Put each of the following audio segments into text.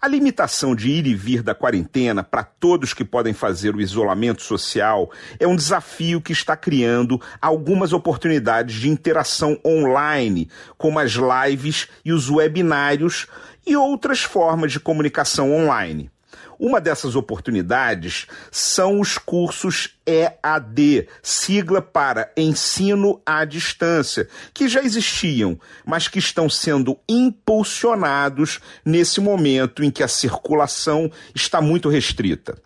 A limitação de ir e vir da quarentena para todos que podem fazer o isolamento social é um desafio que está criando algumas oportunidades de interação online, como as lives e os webinários e outras formas de comunicação online. Uma dessas oportunidades são os cursos EAD, sigla para Ensino à Distância, que já existiam, mas que estão sendo impulsionados nesse momento em que a circulação está muito restrita.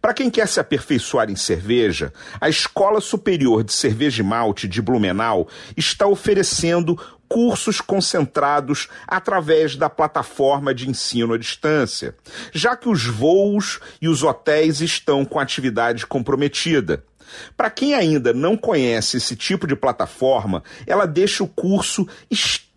Para quem quer se aperfeiçoar em cerveja, a Escola Superior de Cerveja e Malte de Blumenau está oferecendo cursos concentrados através da plataforma de ensino à distância, já que os voos e os hotéis estão com atividade comprometida. Para quem ainda não conhece esse tipo de plataforma, ela deixa o curso extremamente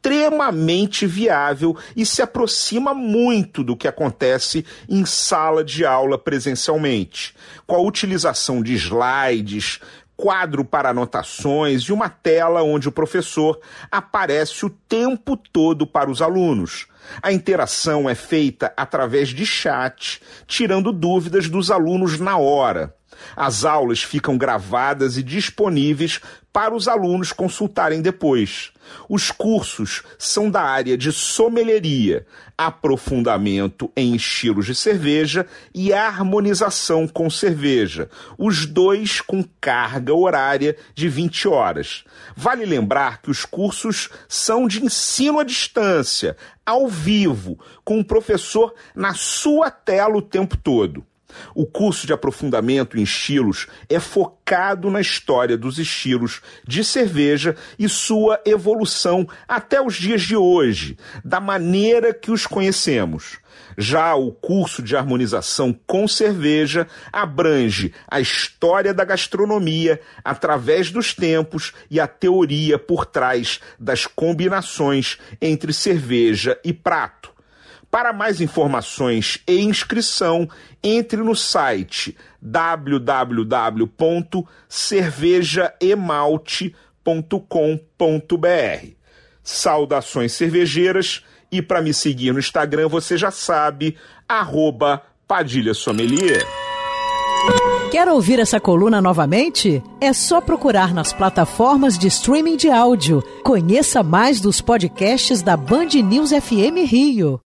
viável e se aproxima muito do que acontece em sala de aula presencialmente, com a utilização de slides, quadro para anotações e uma tela onde o professor aparece o tempo todo para os alunos. A interação é feita através de chat, tirando dúvidas dos alunos na hora. As aulas ficam gravadas e disponíveis para os alunos consultarem depois. Os cursos são da área de sommelieria, aprofundamento em estilos de cerveja e harmonização com cerveja, os dois com carga horária de 20 horas. Vale lembrar que os cursos são de ensino à distância, ao vivo, com o professor na sua tela o tempo todo. O curso de aprofundamento em estilos é focado na história dos estilos de cerveja e sua evolução até os dias de hoje, da maneira que os conhecemos. Já o curso de harmonização com cerveja abrange a história da gastronomia através dos tempos e a teoria por trás das combinações entre cerveja e prato. Para mais informações e inscrição, entre no site www.cervejaemalte.com.br. Saudações cervejeiras e para me seguir no Instagram você já sabe, arroba Padilha Sommelier. Quer ouvir essa coluna novamente? É só procurar nas plataformas de streaming de áudio. Conheça mais dos podcasts da Band News FM Rio.